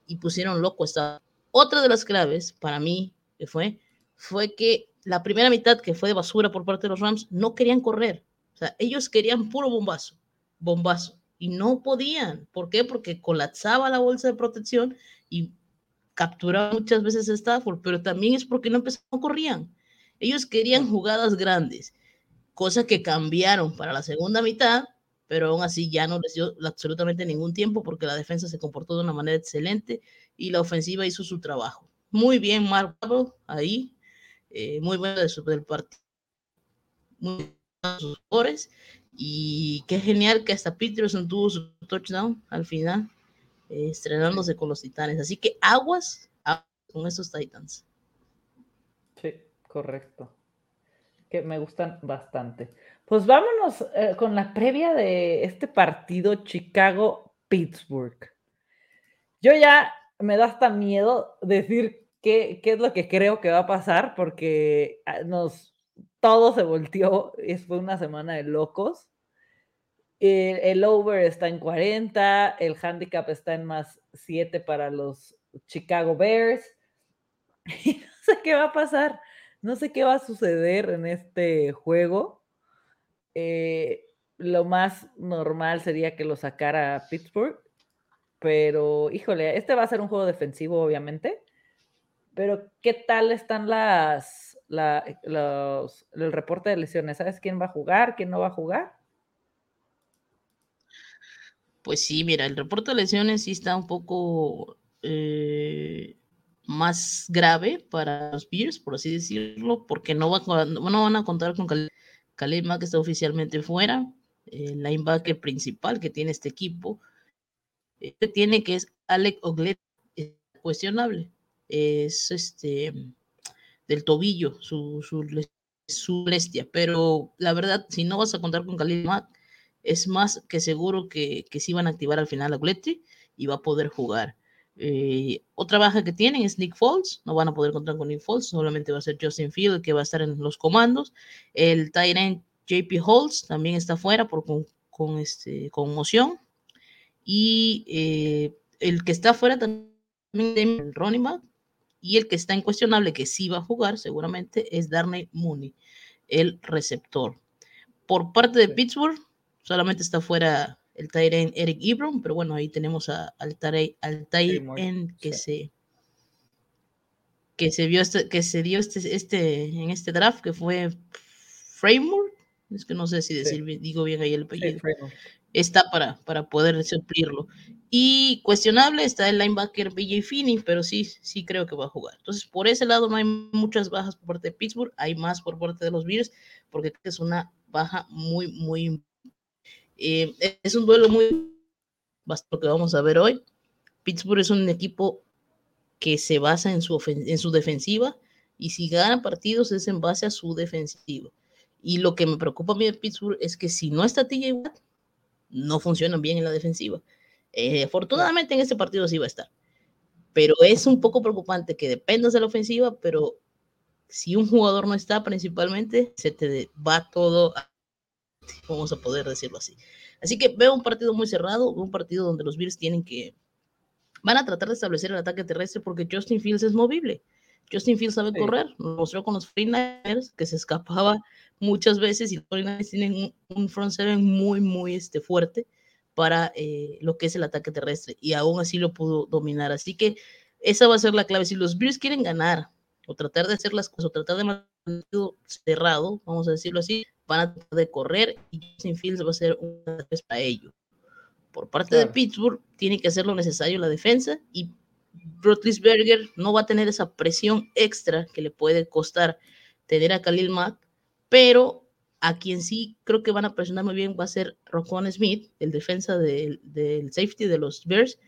B: y pusieron loco esta. Otra de las claves para mí que fue fue que la primera mitad, que fue de basura por parte de los Rams, no querían correr. O sea, ellos querían puro bombazo, bombazo. Y no podían. ¿Por qué? Porque colapsaba la bolsa de protección y capturaba muchas veces a Stafford, pero también es porque no empezaron, no corrían. Ellos querían jugadas grandes, cosa que cambiaron para la segunda mitad, pero aún así ya no les dio absolutamente ningún tiempo porque la defensa se comportó de una manera excelente y la ofensiva hizo su trabajo. Muy bien, Mark ahí eh, muy bueno de su, del partido, muy sus jugadores y qué genial que hasta Peterson tuvo su touchdown al final, eh, estrenándose con los Titanes. Así que aguas, con esos Titans.
A: Sí, correcto. Que me gustan bastante. Pues vámonos eh, con la previa de este partido Chicago-Pittsburgh. Yo ya me da hasta miedo decir qué, es lo que creo que va a pasar, porque ah, nos, todo se volteó, fue una semana de locos. El, over está en 40, el handicap está en más 7 para los Chicago Bears. *laughs* Y no sé qué va a pasar, no sé qué va a suceder en este juego. Eh, lo más normal sería que lo sacara Pittsburgh, pero híjole, este va a ser un juego defensivo, obviamente. Pero, ¿qué tal están las, los, el reporte de lesiones? ¿Sabes quién va a jugar, quién no va a jugar?
B: Pues sí, mira, el reporte de lesiones sí está un poco, eh, más grave para los Bears, por así decirlo, porque no, va, no van a contar con Khalil que está oficialmente fuera, el linebacker principal que tiene este equipo, este tiene que es Alec Oglet, cuestionable, es este del tobillo, su, su, su bestia, pero la verdad, si no vas a contar con Khalil Mack, es más que seguro que, que sí van a activar al final a Gletty y va a poder jugar. Eh, otra baja que tienen es Nick Foles, no van a poder contar con Nick Foles, solamente va a ser Justin Field que va a estar en los comandos. El Tyrant JP Holtz también está fuera por con, con este, conmoción. Y eh, el que está fuera también Ronnie Mack. Y el que está incuestionable que sí va a jugar seguramente es Darnay Mooney, el receptor. Por parte de Pittsburgh, solamente está fuera el Tyren Eric Ibram, pero bueno, ahí tenemos a, al Tyren que se que se vio este, que se dio este, este en este draft que fue Framework, es que no sé si decir, digo bien ahí el apellido. Está para, para poder suplirlo. Y cuestionable está el linebacker BJ Finney, pero sí, sí creo que va a jugar. Entonces, por ese lado no hay muchas bajas por parte de Pittsburgh, hay más por parte de los Bears, porque es una baja muy, muy eh, es un duelo muy lo que vamos a ver hoy. Pittsburgh es un equipo que se basa en su, en su defensiva y si gana partidos es en base a su defensiva. Y lo que me preocupa a mí de Pittsburgh es que si no está TJ Watt, no funcionan bien en la defensiva. Eh, afortunadamente en este partido sí va a estar. Pero es un poco preocupante que dependas de la ofensiva, pero si un jugador no está principalmente, se te va todo a vamos a poder decirlo así. Así que veo un partido muy cerrado, un partido donde los Bills tienen que, van a tratar de establecer el ataque terrestre porque Justin Fields es movible. Justin Fields sabe correr, nos mostró con los 49ers que se escapaba muchas veces y los 49ers tienen un, front seven muy, muy este, fuerte para eh, lo que es el ataque terrestre y aún así lo pudo dominar. Así que esa va a ser la clave. Si los Bills quieren ganar o tratar de hacer las cosas o tratar de mantener cerrado, vamos a decirlo así, van a tratar de correr y Justin Fields va a ser una vez para ello. Por parte de Pittsburgh, tiene que hacer lo necesario la defensa y Berger no va a tener esa presión extra que le puede costar tener a Khalil Mack, pero a quien sí creo que van a presionar muy bien va a ser Rocon Smith, el defensa del, safety de los Bears.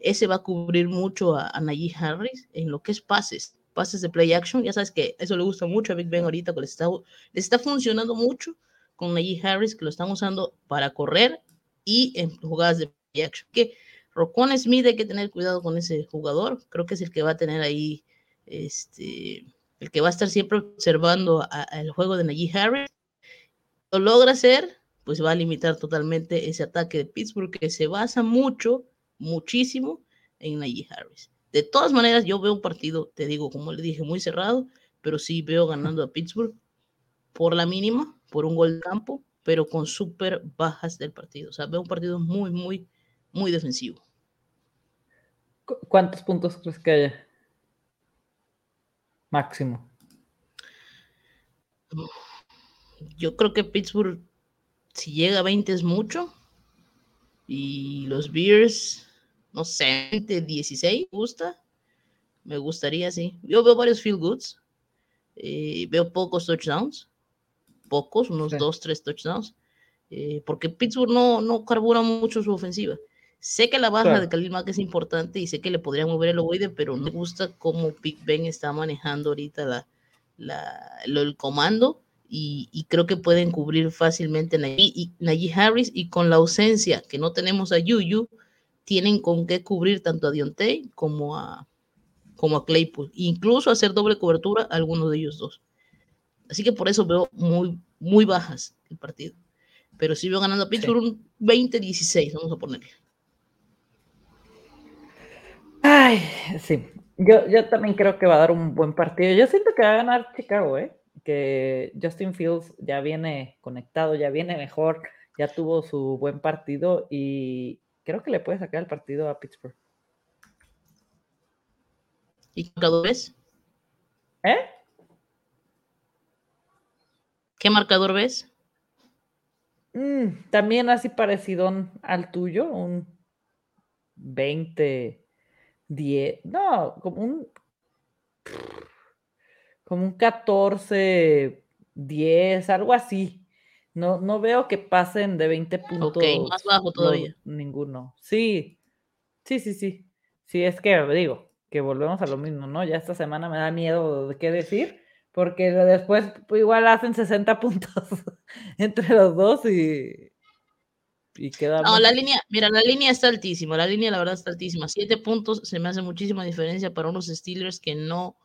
B: Ese va a cubrir mucho a, a Najee Harris en lo que es pases pases de play action. Ya sabes que eso le gusta mucho a Big Ben ahorita, que le está, está funcionando mucho con Najee Harris, que lo están usando para correr y en jugadas de play action. Que Rocon Smith hay que tener cuidado con ese jugador. Creo que es el que va a tener ahí, este, el que va a estar siempre observando el juego de Najee Harris. Lo logra hacer, pues va a limitar totalmente ese ataque de Pittsburgh que se basa mucho, muchísimo en Najee Harris. De todas maneras, yo veo un partido, te digo, como le dije, muy cerrado, pero sí veo ganando a Pittsburgh por la mínima, por un gol de campo, pero con súper bajas del partido. O sea, veo un partido muy, muy, muy defensivo.
A: ¿Cuántos puntos crees que haya? Máximo.
B: Yo creo que Pittsburgh, si llega a 20 es mucho. Y los Bears, no sé, 16, ¿me gusta? Me gustaría, sí. Yo veo varios field goods, eh, veo pocos touchdowns, pocos, unos dos, tres touchdowns, eh, porque Pittsburgh no, no carbura mucho su ofensiva. Sé que la baja de Khalil Mack es importante y sé que le podría mover el ovoide, pero no me gusta cómo Big Ben está manejando ahorita la, la, el comando y, creo que pueden cubrir fácilmente Najee, y, Harris y con la ausencia que no tenemos a Yuyu, tienen con qué cubrir tanto a Dionte como a, como a Claypool, incluso hacer doble cobertura a alguno de ellos dos. Así que por eso veo muy, muy bajas el partido. Pero sí veo ganando a Pittsburgh un 20-16, vamos a ponerle.
A: Ay, sí. Yo, yo también creo que va a dar un buen partido. Yo siento que va a ganar Chicago, ¿eh? Que Justin Fields ya viene conectado, ya viene mejor, ya tuvo su buen partido y, creo que le puede sacar el partido a Pittsburgh.
B: ¿Y qué marcador ves?
A: ¿Eh?
B: ¿Qué marcador ves?
A: Mm, también así parecido al tuyo, un 20, 10, no, como un como un 14, 10, algo así. No, no veo que pasen de 20 puntos.
B: Ok, más bajo todavía.
A: ninguno. Sí, sí, sí, sí. Sí, es que digo, que volvemos a lo mismo, ¿no? Ya esta semana me da miedo de qué decir, porque después pues, igual hacen 60 *laughs* puntos entre los dos y, y queda...
B: No, la línea, mira, la línea está altísima, la línea la verdad está altísima. Siete puntos se me hace muchísima diferencia para unos Steelers que no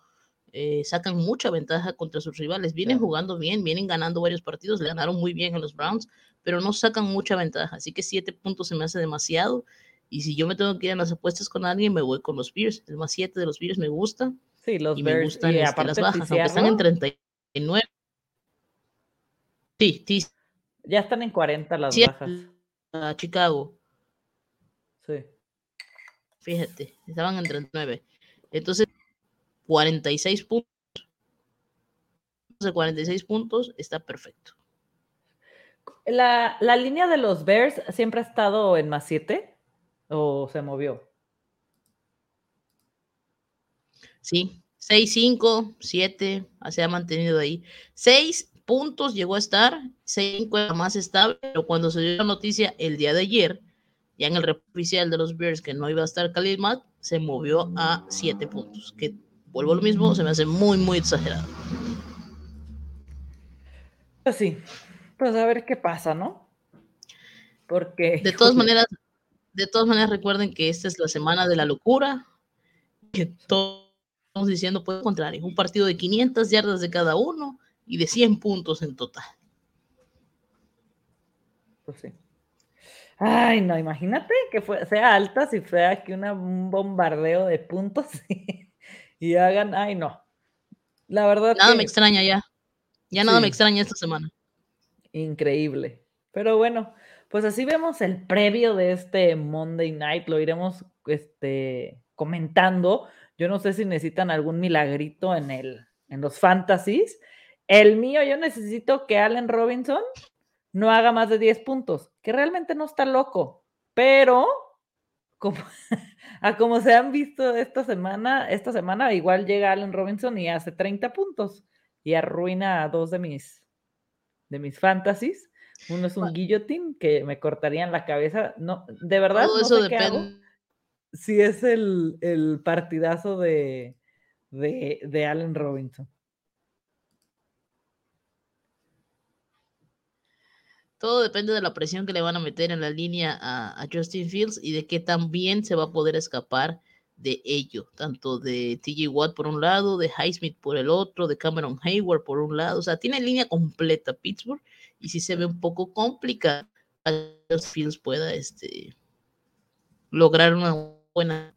B: eh, sacan mucha ventaja contra sus rivales. Vienen jugando bien, vienen ganando varios partidos, le ganaron muy bien a los Browns, pero no sacan mucha ventaja. Así que siete puntos se me hace demasiado. Y si yo me tengo que ir en las apuestas con alguien, me voy con los Bears. El más siete de los Bears me gusta.
A: Sí, los
B: y
A: Bears.
B: Me gustan
A: y
B: este,
A: aparte
B: las bajas, aunque están en 39. Sí, sí.
A: Ya están en 40 las
B: sí,
A: bajas.
B: A Chicago.
A: Sí.
B: Fíjate, estaban en 39. Entonces, 46 puntos. De 46 puntos está perfecto.
A: La, la, línea de los Bears siempre ha estado en más 7 o se movió.
B: Sí, 6, 5, 7, se ha mantenido ahí. 6 puntos llegó a estar, 5 era más estable, pero cuando se dio la noticia el día de ayer, ya en el oficial de los Bears que no iba a estar Khalil Mack, se movió a 7 puntos, que vuelvo a lo mismo, se me hace muy, muy exagerado.
A: Pues sí, pues a ver qué pasa, ¿no? Porque...
B: De todas maneras, de todas maneras recuerden que esta es la semana de la locura, que todos estamos diciendo el contrario, un partido de 500 yardas de cada uno y de 100 puntos en total.
A: Pues sí. Ay, no, imagínate que fue, sea alta si fuera aquí una, un bombardeo de puntos. *laughs* y hagan, ay no. La verdad.
B: Nada me extraña ya. Ya nada me extraña esta semana.
A: Increíble. Pero bueno, pues así vemos el previo de este Monday Night. Lo iremos este, comentando. Yo no sé si necesitan algún milagrito en, el, en los fantasies. El mío, yo necesito que Allen Robinson no haga más de 10 puntos, que realmente no está loco, pero como, *laughs* a como se han visto esta semana, esta semana igual llega Allen Robinson y hace 30 puntos y arruina a dos de mis, de mis fantasies. Uno es un guillotine que me cortarían la cabeza. No, de verdad.
B: Todo
A: no
B: eso
A: sé qué hago. Si es el, el partidazo de, de, de Allen Robinson.
B: Todo depende de la presión que le van a meter en la línea a, Justin Fields y de qué tan bien se va a poder escapar de ello, tanto de TJ Watt por un lado, de Highsmith por el otro, de Cameron Hayward por un lado, o sea, tiene línea completa Pittsburgh y si se ve un poco complicado, Justin Fields pueda este, lograr una buena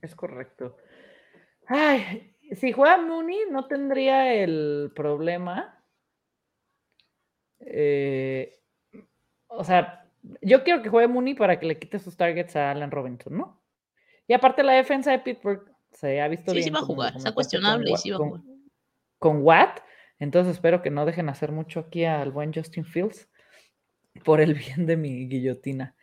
A: Es correcto. Ay, si juega Mooney, no tendría el problema. Eh, o sea, yo quiero que juegue Mooney para que le quite sus targets a Allen Robinson, ¿no? Y aparte, la defensa de Pittsburgh se ha visto
B: sí,
A: bien.
B: Sí, va a jugar, está cuestionable
A: con,
B: y sí va a jugar.
A: Con, con Watt. Entonces, espero que no dejen hacer mucho aquí al buen Justin Fields por el bien de mi guillotina.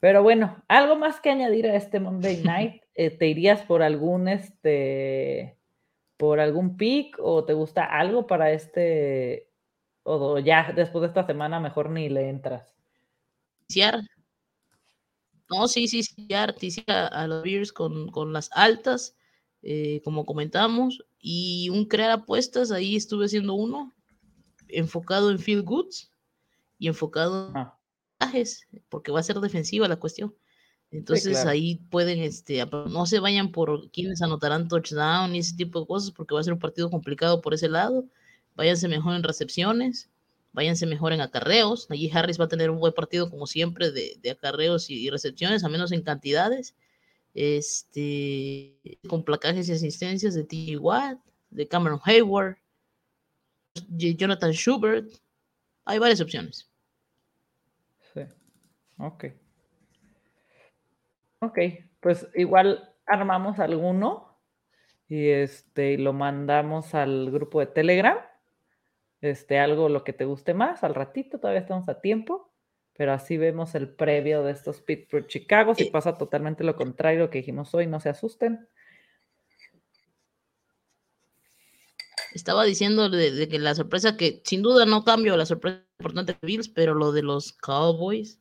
A: Pero bueno, algo más que añadir a este Monday *laughs* Night. Eh, ¿Te irías por algún este por algún pick o te gusta algo para este o ya después de esta semana mejor ni le entras?
B: No, sí, sí, sí, ya a los Bears con, con las altas, eh, como comentamos, y un crear apuestas, ahí estuve haciendo uno, enfocado en field goods y enfocado en
A: Ah,
B: porque va a ser defensiva la cuestión. Entonces
A: claro.
B: ahí pueden, este, no se vayan por quienes anotarán touchdown y ese tipo de cosas, porque va a ser un partido complicado por ese lado. Váyanse mejor en recepciones, váyanse mejor en acarreos. Allí Harris va a tener un buen partido, como siempre, de, de acarreos y, y recepciones, a menos en cantidades. Este, con placajes y asistencias de T. Watt, de Cameron Hayward, de Jonathan Schubert. Hay varias opciones.
A: sí. Ok. Ok, pues igual armamos alguno y este lo mandamos al grupo de Telegram. Este, algo lo que te guste más, al ratito, todavía estamos a tiempo. Pero así vemos el previo de estos Pittsburgh Chicago. Si pasa totalmente lo contrario que dijimos hoy, no se asusten.
B: Estaba diciendo de, de que la sorpresa que sin duda no cambio la sorpresa importante de Bills, pero lo de los Cowboys.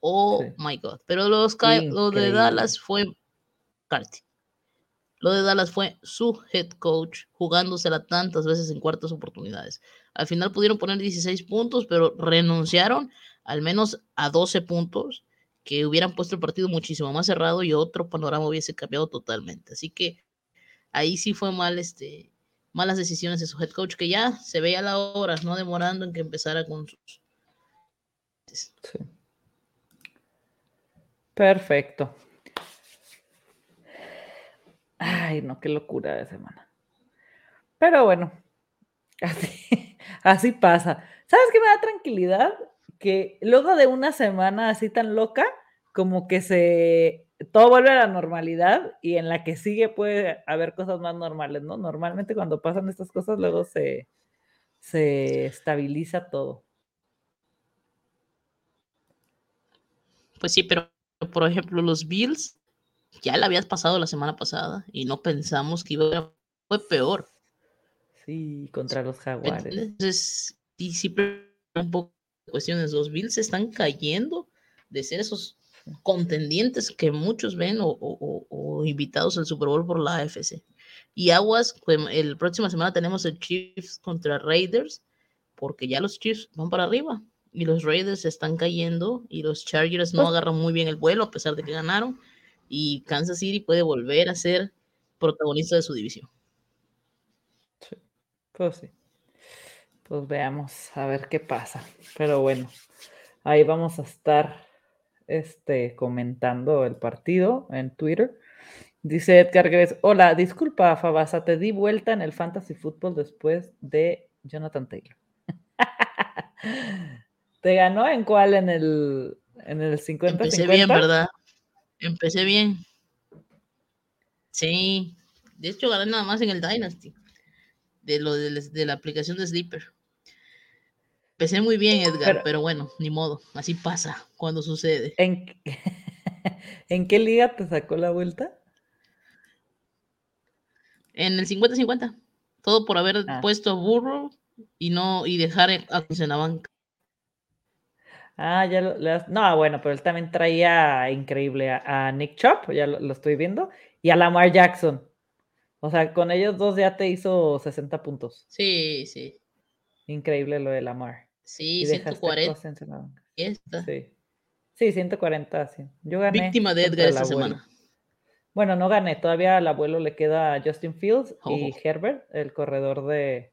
B: Oh
A: Sí.
B: my god. Pero los lo de. Dallas fue McCarthy. Lo de Dallas fue su head coach jugándosela tantas veces en cuartas oportunidades. Al final pudieron poner 16 puntos, pero renunciaron al menos a 12 puntos que hubieran puesto el partido muchísimo más cerrado y otro panorama hubiese cambiado totalmente. Así que ahí sí fue mal, este, malas decisiones de su head coach, que ya se veía la hora, no demorando en que empezara con sus...
A: Sí. Perfecto. Ay, no, qué locura de semana. Pero bueno, *laughs* así, pasa. ¿Sabes qué me da tranquilidad? Que luego de una semana así tan loca, como que se todo vuelve a la normalidad y en la que sigue puede haber cosas más normales, ¿no? Normalmente cuando pasan estas cosas, luego se, se estabiliza todo.
B: Pues sí, pero por ejemplo los Bills ya la habías pasado la semana pasada y no pensamos que iba a... Fue peor.
A: Sí, contra los
B: ¿me
A: jaguares.
B: Entonces, y sí, un poco de cuestiones. Los Bills están cayendo de ser esos contendientes que muchos ven o, o- o- o invitados al Super Bowl por la AFC. Y aguas, pues, el próxima semana tenemos el Chiefs contra Raiders, porque ya los Chiefs van para arriba y los Raiders están cayendo y los Chargers no
A: Pues-
B: agarran muy bien el vuelo a pesar de que ganaron y Kansas City puede volver a ser protagonista de su división.
A: Sí, pues sí. Pues veamos a ver qué pasa. Pero bueno, ahí vamos a estar este, comentando el partido en Twitter. Dice Edgar Gres, hola, disculpa, Fabasa, te di vuelta en el Fantasy Football después de Jonathan Taylor. *laughs* ¿Te ganó en cuál? ¿En el, en el 50-50?
B: Empecé bien, ¿verdad? Empecé bien. Sí. De hecho, gané nada más en el Dynasty. De lo de, de la aplicación de Sleeper. Empecé muy bien, Edgar,
A: Pero-
B: pero, bueno, ni modo. Así pasa cuando sucede.
A: ¿En, qué- *laughs* ¿En qué liga te sacó la vuelta?
B: En el 50-50. Todo por haber
A: Ah.
B: puesto a Burrow y no y dejar a en la banca.
A: Ah, ya lo, le has- No, bueno, pero él también traía increíble a, a Nick Chop, ya lo, lo estoy viendo, y a Lamar Jackson. O sea, con ellos dos ya te hizo 60 puntos.
B: Sí, sí.
A: Increíble lo de Lamar.
B: Sí,
A: Y dejaste a
B: 140.
A: Cousins en la banca.
B: Esta.
A: Sí. Sí, 140, sí. Yo gané.
B: Víctima de Edgar esta semana.
A: Bueno, no gané. Todavía al abuelo le queda Justin Fields y. Herbert, el corredor de.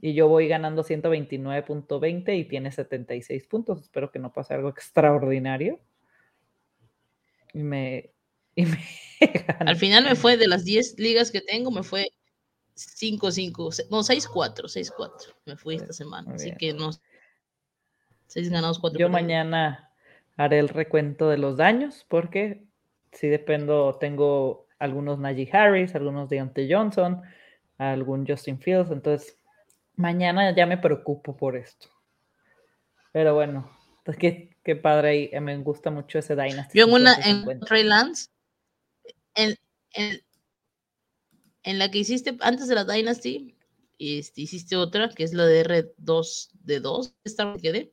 A: Y yo voy ganando 129.20 y tiene 76 puntos. Espero que no pase algo *laughs* extraordinario. Y me. *laughs* Y me.
B: Al final me fue de las 10 ligas que tengo, me fue 5, 5, no, 6, 4, 6, 4. Me fui esta semana. Así que no. 6 ganados, 4
A: Yo mañana haré el recuento de los daños porque sí dependo, tengo algunos Najee Harris, algunos Deontay Johnson, algún Justin Fields, entonces mañana ya me preocupo por esto. Pero bueno, pues qué, qué padre y eh, me gusta mucho ese Dynasty.
B: Yo en una, en
A: 50-50.
B: Trey Lance, en, en, en la que hiciste antes de la Dynasty, este, hiciste otra, que es la de R2 de 2, esta que quedé,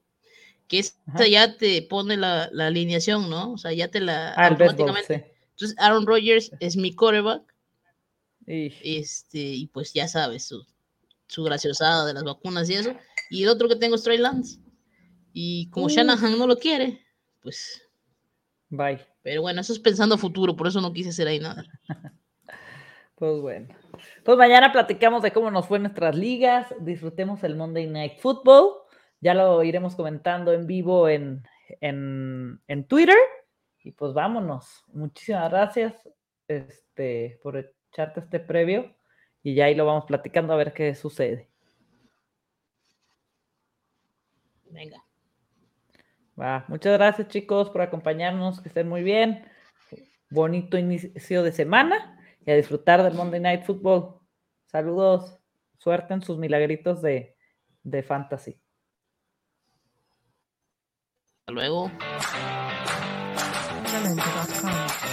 B: que esta ya te pone la, la alineación, ¿no? O sea, ya te la
A: Ah,
B: automáticamente. Entonces, Aaron Rodgers es mi quarterback,
A: sí. Y-
B: este, y pues ya sabes, su, su graciosada de las vacunas y eso. Y el otro que tengo es Trey Lance. Y como
A: Uf.
B: Shanahan no lo quiere, pues
A: bye.
B: Pero bueno, eso es pensando futuro, por eso no quise hacer ahí nada. *laughs*
A: Pues bueno. Pues mañana platicamos de cómo nos fue nuestras ligas. Disfrutemos el Monday Night Football. Ya lo iremos comentando en vivo en, en, en Twitter. Y pues vámonos. Muchísimas gracias este, por echarte este previo. Y ya ahí lo vamos platicando a ver qué sucede.
B: Venga.
A: Va. Muchas gracias chicos por acompañarnos. Que estén muy bien. Bonito inicio de semana. Y a disfrutar del Monday Night Football. Saludos. Suerte en sus milagritos de, de fantasy.
B: luego.
C: Excelente.com.